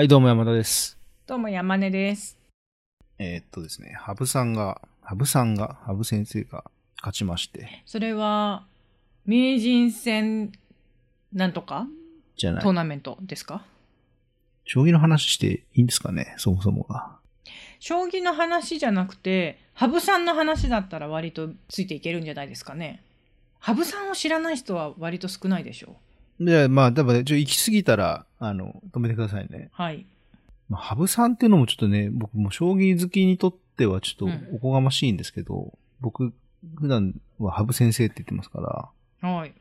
はい、どうも山田です。どうも山根です。えーっとですね、羽生さんが、羽生さんが、羽生先生が勝ちまして、それは、名人戦なんとか？じゃないトー。ナメントですか？将棋の話していいんですかね、そもそもが。将棋の話じゃなくて、羽生さんの話だったら割とついていけるんじゃないですかね。羽生さんを知らない人は割と少ないでしょで、まあ、多分ね、ちょ、行き過ぎたら、あの、止めてくださいね。う。はい。まあ、羽生さんっていうのもちょっとね、僕も将棋好きにとってはちょっうんとおこがましいんですけど、僕、普段は羽生先生って言ってますから、はい。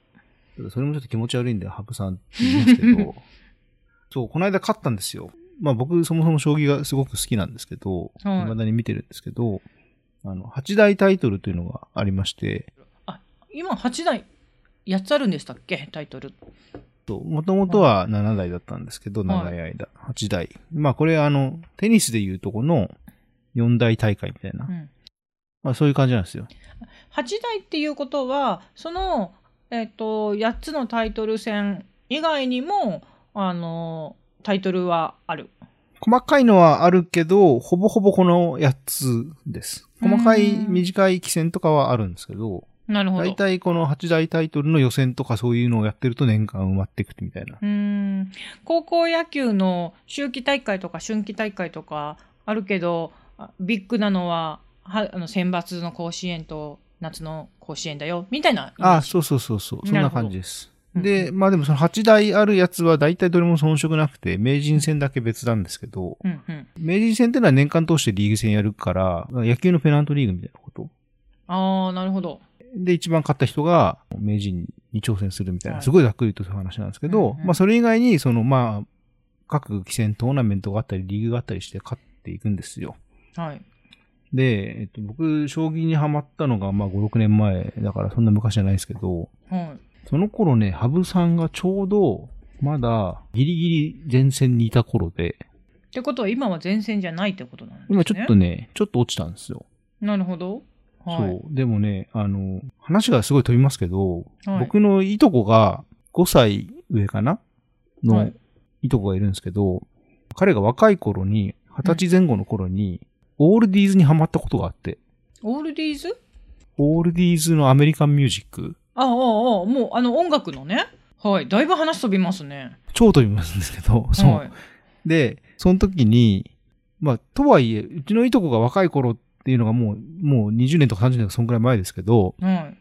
それもちょっと気持ち悪いんで、羽生さんって言いますけど、そう、この間勝ったんですよ。まあ僕、そもそも将棋がすごく好きなんですけど、はい未だに見てるんですけど、あの、八大タイトルというのがありまして、今8台、8つあるんでしたっけ？タイトル。もともとは7代だったんですけど、はい長い間、8代。まあこれあの、テニスでいうとこの4大大会みたいな、うん。まあそういう感じなんですよ。8台っていうことは、その、えっ、と、8つのタイトル戦以外にも、あの、タイトルはある。細かいのはあるけど、ほぼほぼこの8つです。細かいうん短い棋戦とかはあるんですけど、なるほど。大体この8大タイトルの予選とかそういうのをやってると年間埋まっていくみたいな。うーん高校野球の秋季大会とか春季大会とかあるけどあビッグなのははあの選抜の甲子園と夏の甲子園だよみたいなああ、そうそうそうそう。そんな感じです。うんで、まあでもその8大あるやつは大体どれも遜色なくて、名人戦だけ別なんですけど、うんうん、名人戦ってのは年間通してリーグ戦やるから、野球のペナントリーグみたいなこと。ああなるほどで、一番勝った人が名人に挑戦するみたいな、はい。すごいざっくりとそういう話なんですけど、まあそれ以外に、そのまあ、各棋戦トーナメントがあったり、リーグがあったりして勝っていくんですよ。はい。で、えっと、僕、将棋にハマったのが、まあ、5、6年前、だからそんな昔じゃないですけど、はい。その頃ね、羽生さんがちょうど、まだ、ギリギリ前線にいた頃で、ってことは今は前線じゃないってことなんですね。今ちょっとね、ちょっと落ちたんですよ。なるほどはい。そう。でもね、あの、話がすごい飛びますけど、はい。僕のいとこが5歳上かな？はのい。いとこがいるんですけど、彼が若い頃に、二十歳前後の頃に、オールディーズにハマったことがあって、オールディーズ？オールディーズのアメリカンミュージック、ああああもうあの音楽のね。はい。だいぶ話飛びますね。超飛びますんですけど、そう。はいで、その時に、まあ、とはいえ、うちのいとこが若い頃っていうのがもう、もう20年とか30年とかそんくらい前ですけど、はい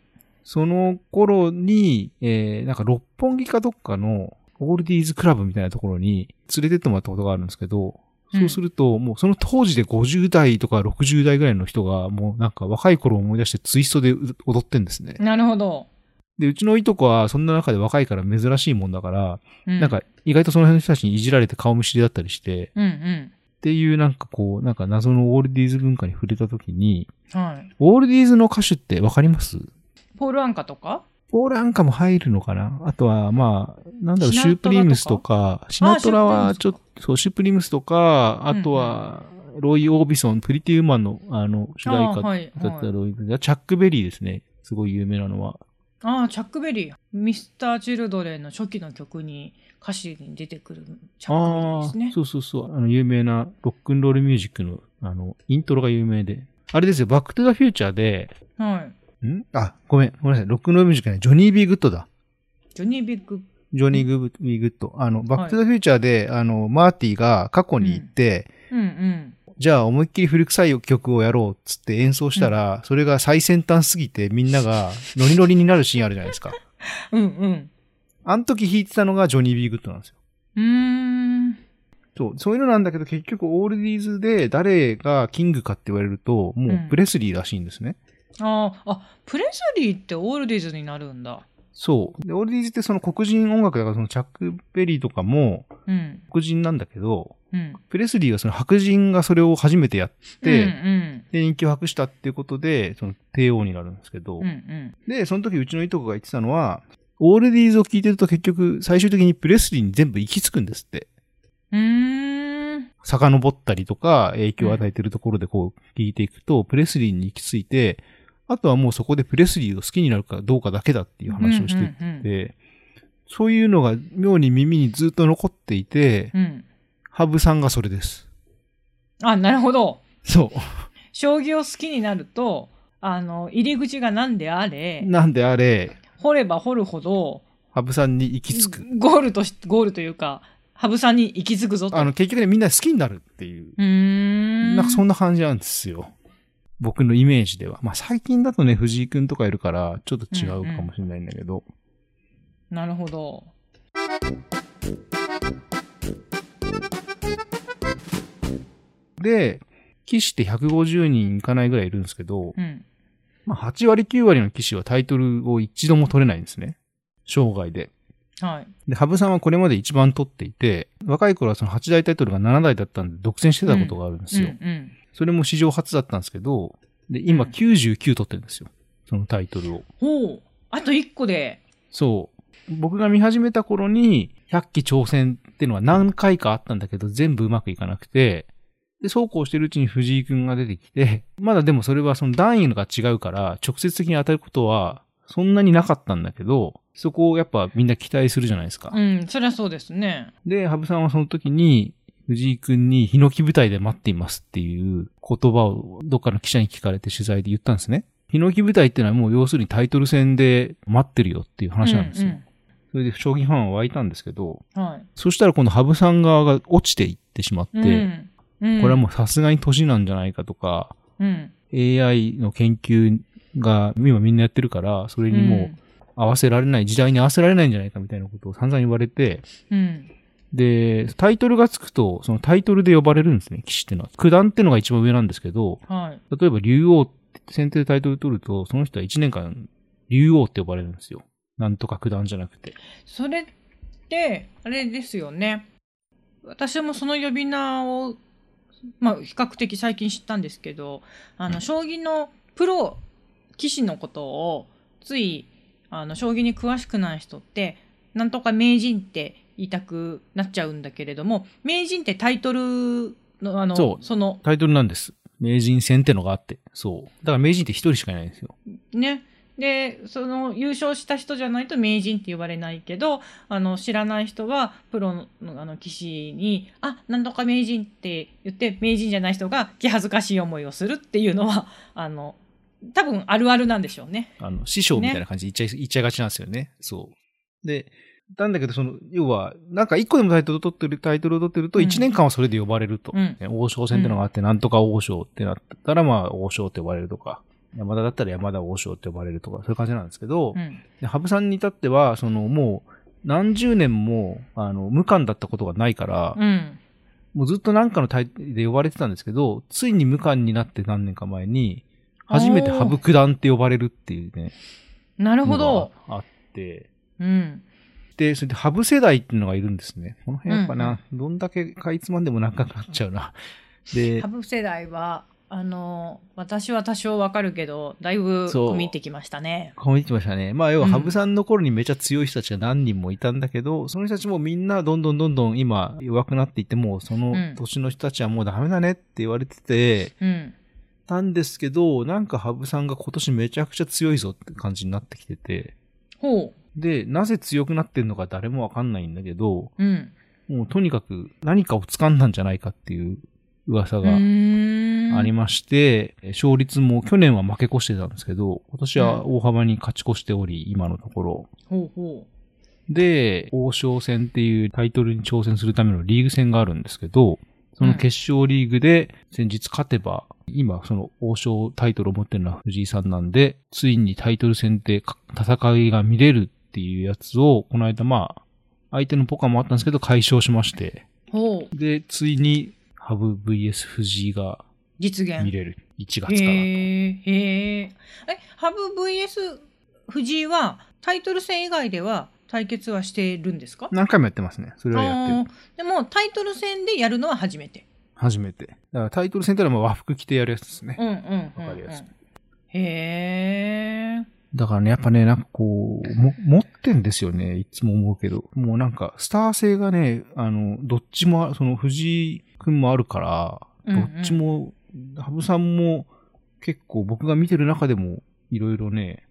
その頃に、えー、なんか六本木かどっかのオールディーズクラブみたいなところに連れてってもらったことがあるんですけど、うん。そうすると、もうその当時で50代とか60代ぐらいの人が、もうなんか若い頃を思い出してツイストで踊ってんですね。なるほど、で、うちのいとこはそんな中で若いから珍しいもんだから、うなんか意外とその辺の人たちにいじられて顔見知りだったりして、うんうんっていうなんかこう、なんか謎のオールディーズ文化に触れた時に、はい。オールディーズの歌手ってわかります？ポール・アンカとか？ポールアンカも入るのかな？あとは、まあ、なんだろう、シュープリームスとか、シナトラはちょっと、そう、シュープリームスとか、あとは、ロイ・オービソン、プリティ・ウーマンの、あの、主題歌だったはいロイ、チャック・ベリーですね。すごい有名なのは。ああチャック・ベリーミスター・チルドレンの初期の曲に歌詞に出てくるチャック・ベリーですねそうそうそう。あの、有名なロックンロールミュージックの、あの、イントロが有名で。あれですよ、バック・トゥ・ザ・フューチャーで、はい。ん？あ、ごめん、ごめんなさい。ロックンロールミュージックね、ジョニー・ビー・グッドだ。ジョニー・ビッグジョニー・グビー・グッド。あの、バック・トゥ・ザ・フューチャーで、あの、マーティが過去に行って、うんうんじゃあ思いっきり古臭い曲をやろうっつって演奏したら、それが最先端すぎてみんなが ノリノリになるシーンあるじゃないですか。うんうんあの時弾いてたのがジョニー・ビー・グッドなんですよ。うーんそう、そういうのなんだけど結局オールディーズで誰がキングかって言われると、もうプレスリーらしいんですね。あああプレスリーってオールディーズになるんだそう。で、オールディーズってその黒人音楽だからそのチャック・ベリーとかもうん黒人なんだけど、うん。プレスリーがその白人がそれを初めてやって、うんで、人気を博したっていうことで、その帝王になるんですけど、うんうん。で、その時うちのいとこが言ってたのは、オールディーズを聞いてると結局最終的にプレスリーに全部行き着くんですって。うんうーん。遡ったりとか影響を与えてるところでこう聞いていくと、プレスリーに行き着いて、あとはもうそこでプレスリーを好きになるかどうかだけだっていう話をしてうんうんて、そういうのが妙に耳にずっと残っていて、うん羽生さんがそれです。あ、なるほど。そ将棋を好きになると、あの、入り口が何であう。れ、なんであれ、掘れば掘るほど、羽生さんに行き着く。ゴールとし、ゴールというか、羽生さんに行き着くぞと。あの、結局ね、みんな好きになるっていう。うーん。なんかそんな感じなんですよ。僕のイメージでは。まあ最近だとね、藤井くんとかいるから、ちょっと違うかもしれないんだけど。なるほど。で、棋士って150人いかないぐらいいるんですけど、うん。まあ8割9割の棋士はタイトルを一度も取れないんですね。生涯で。はい。で、羽生さんはこれまで一番取っていて、若い頃はその8大タイトルが7代だったんで独占してたことがあるんですよ。うんうん。それも史上初だったんですけど、で、今うん99取ってるんですよ。そのタイトルを。ほう。あと一個で。そう。僕が見始めた頃に、100期挑戦っていうのは何回かあったんだけど、全部うまくいかなくて、で、そうこうしてるうちに藤井くんが出てきて、まだでもそれはその段位が違うから、直接的に当たることは、そんなになかったんだけど、そこをやっぱみんな期待するじゃないですか。うん、そりゃそうですね。で、羽生さんはその時に、藤井くんにヒノキ舞台で待っていますっていう言葉をどっかの記者に聞かれて取材で言ったんですね。ヒノキ舞台っていうのはもう要するにタイトル戦で待ってるよっていう話なんですよ。うんそれで将棋ファンは湧いたんですけど、うんはい。そしたら今度羽生さん側が落ちていってしまって、うんうんこれはもうさすがに年なんじゃないかとか、うん。AI の研究が今みんなやってるから、それにもう合わせられない、時代に合わせられないんじゃないかみたいなことを散々言われて、うん。うん。で、タイトルがつくと、そのタイトルで呼ばれるんですね、棋士っていうのは。九段ってのが一番上なんですけど、はい。例えば竜王って先手でタイトル取ると、その人は1年間竜王って呼ばれるんですよ。なんとか九段じゃなくて。それって、あれですよね。私もその呼び名を、まあ、比較的最近知ったんですけど、あの、将棋のプロ棋士のことを、つい、あの、将棋に詳しくない人って、なんとか名人って言いたくなっちゃうんだけれども、名人ってタイトルの、あの、そうその、タイトルなんです。名人戦ってのがあって。そう。だから名人って一人しかいないんですよ。ね。で、その優勝した人じゃないと名人って呼ばれないけど、あの、知らない人はプロのあの棋士に、あ、なんとか名人って言って、名人じゃない人が気恥ずかしい思いをするっていうのは、あの、多分あるあるなんでしょうね。あの、師匠みたいな感じで言っちゃい、言っちゃいがちなんですよね。そう。で、なんだけど、その、要は、なんか一個でもタイトル取ってる、タイトルを取ってると、うん一年間はそれで呼ばれると。うんね王将戦ってのがあって、なんとか王将ってなったら、まあ、王将って呼ばれるとか、山田だったら山田王将って呼ばれるとか、そういう感じなんですけど、うん。で羽生さんに至っては、その、もう、何十年も、あの、無冠だったことがないから、うん。もうずっとなんかのタイで呼ばれてたんですけど、ついに無冠になって何年か前に、初めて羽生九段って呼ばれるっていうね、なるほど。あって、うん。で、それでハブ世代っていうのがいるんですね。この辺やっぱうんな、どんだけかいつまんでも長くなっちゃうな。でハ、ブ世代は、あの、私は多少わかるけど、だいぶそう込み入ってきましたね。こう見てましたね。まあ、要は、うんハブさんの頃にめちゃ強い人たちが何人もいたんだけど、その人たちもみんなどんどんどんどん今弱くなっていって、もうそのうん年の人たちはもうダメだねって言われてて、うん。たんですけど、なんかハブさんが今年めちゃくちゃ強いぞって感じになってきてて、ほで、なぜ強くなってんのか誰もわかんないんだけど、う。うん。もうとにかく何かを掴んだんじゃないかっていう噂がうーんありまして、勝率も去年は負け越してたんですけど、今年は大幅に勝ち越しており、今のところ。ほうほで、王将戦っていうタイトルに挑戦するためのリーグ戦があるんですけど、その決勝リーグで先日勝てば、今その王将タイトルを持ってるのは藤井さんなんで、ついにタイトル戦でか戦いが見れるっていうやつを、この間まあ、相手のポカもあったんですけど、解消しまして。で、ついに、ハブ VS 藤井が実現。見れる。1月からと。へえ、へえ。え、ハブ VS 藤井はタイトル戦以外では対決はしてるんですか？何回もやってますね。それはやってる。でもタイトル戦でやるのは初めて。初めて。だからタイトル戦ってのはまあ和服着てやるやつですね。うんうんうん、うん。わかりやすいへえ。だからね、やっぱね、なんかこう、も、持ってんですよね。いつも思うけど。もうなんか、スター性がね、あの、どっちも、その、藤井くんもあるから、うんうんどっちも、羽生さんも、結構僕が見てる中でも、いろいろね、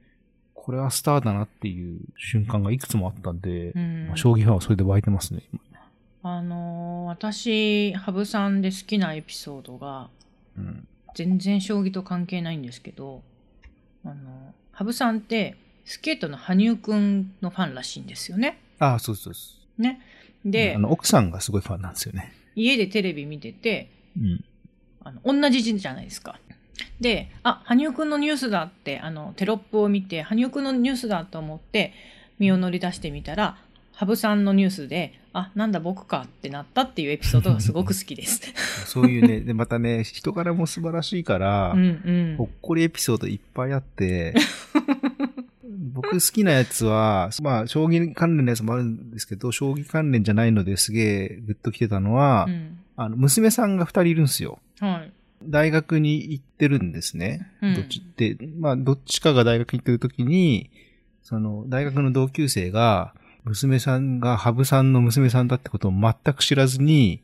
これはスターだなっていう瞬間がいくつもあったんで、うんまあ将棋ファンはそれで湧いてますね。今あのー私、羽生さんで好きなエピソードが、うん。全然将棋と関係ないんですけど、あの、羽生さんって、スケートの羽生くんのファンらしいんですよね。ああ、そうそうそう。ね。であ、の、奥さんがすごいファンなんですよね。家でテレビ見てて、うん。あの同じ字じゃないですか。で、あ、羽生くんのニュースだって、あの、テロップを見て、羽生くんのニュースだと思って、身を乗り出してみたら、羽生さんのニュースで、あ、なんだ僕かってなったっていうエピソードがすごく好きです。そういうね、で、またね、人柄も素晴らしいから、うんうんほ。っこりエピソードいっぱいあって、僕好きなやつは、まあ、将棋関連のやつもあるんですけど、将棋関連じゃないのですげえグッと来てたのは、うん。あの、娘さんが二人いるんですよ。はい。大学に行ってるんですね。うんどっちって、まあ、どっちかが大学に行ってる時に、その、大学の同級生が、娘さんが羽生さんの娘さんだってことを全く知らずに、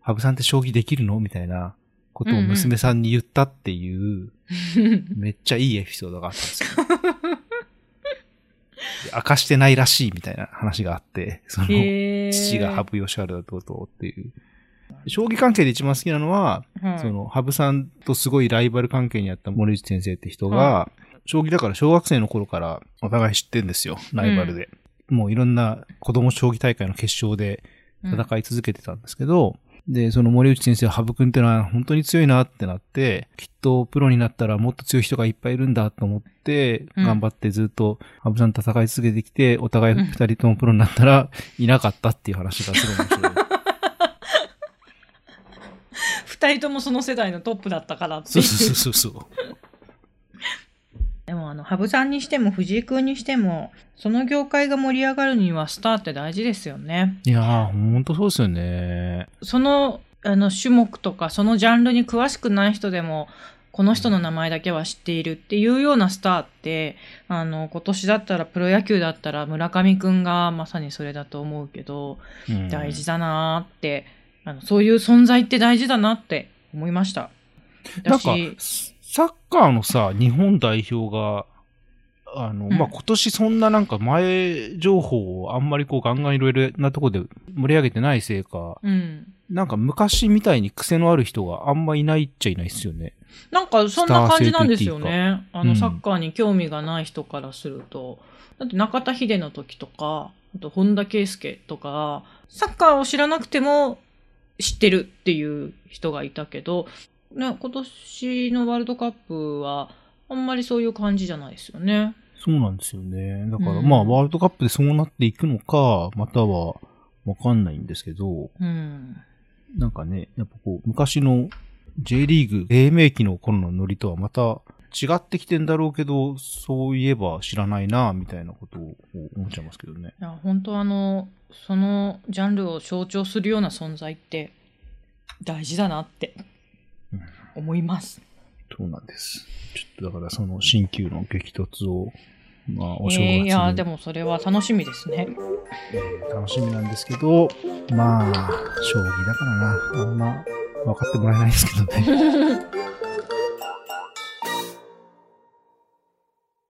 羽生さんって将棋できるの？みたいなことを娘さんに言ったっていう、めっちゃいいエピソードがあったんですよ。で明かしてないらしいみたいな話があって、その、父が羽生善治だととっていう。将棋関係で一番好きなのは、はい。その、羽生さんとすごいライバル関係にあった森内先生って人が、は将棋だから小学生の頃からお互い知ってんですよ、ライバルで。もういろんな子供将棋大会の決勝で戦い続けてたんですけど、で、その森内先生、羽生くんってのは本当に強いなってなって、きっとプロになったらもっと強い人がいっぱいいるんだと思って、うん。頑張ってずっと羽生さんと戦い続けてきて、お互い二人ともプロになったらいなかったっていう話がすごい面白い。二人ともその世代のトップだったからってそうそうそうそう。でもあの羽生さんにしても藤井君にしてもその業界が盛り上がるにはスターって大事ですよね。いやー、ほんとそうですよね。そのあの種目とかそのジャンルに詳しくない人でもこの人の名前だけは知っているっていうようなスターってあの今年だったらプロ野球だったら村上君がまさにそれだと思うけどうん大事だなーってあのそういう存在って大事だなって思いました。なんか私、サッカーのさ、日本代表が、あの、うんまあ、今年そんななんか前情報をあんまりこうガンガンいろいろなとこで盛り上げてないせいか、うん、なんか昔みたいに癖のある人があんまいないっちゃいないっすよね。なんかそんな感じなんですよね。あうんのサッカーに興味がない人からすると。だって中田秀の時とか、あと本田圭佑とか、サッカーを知らなくても知ってるっていう人がいたけど、ね、今年のワールドカップはあんまりそういう感じじゃないですよね。そうなんですよね。だから、うんまあ、ワールドカップでそうなっていくのか、またはわかんないんですけど、うん。なんかね、やっぱこう、昔の J リーグ、黎明期の頃のノリとはまた違ってきてんだろうけど、そういえば知らないな、みたいなことを思っちゃいますけどね。いや、本当あの、そのジャンルを象徴するような存在って大事だなってうん思います。そうなんです。ちょっとだからその新旧の激突を、まあ、お正月に、えーいや、でもそれは楽しみですね。えー楽しみなんですけど、まあ、将棋だからな、あんま分かってもらえないですけどね。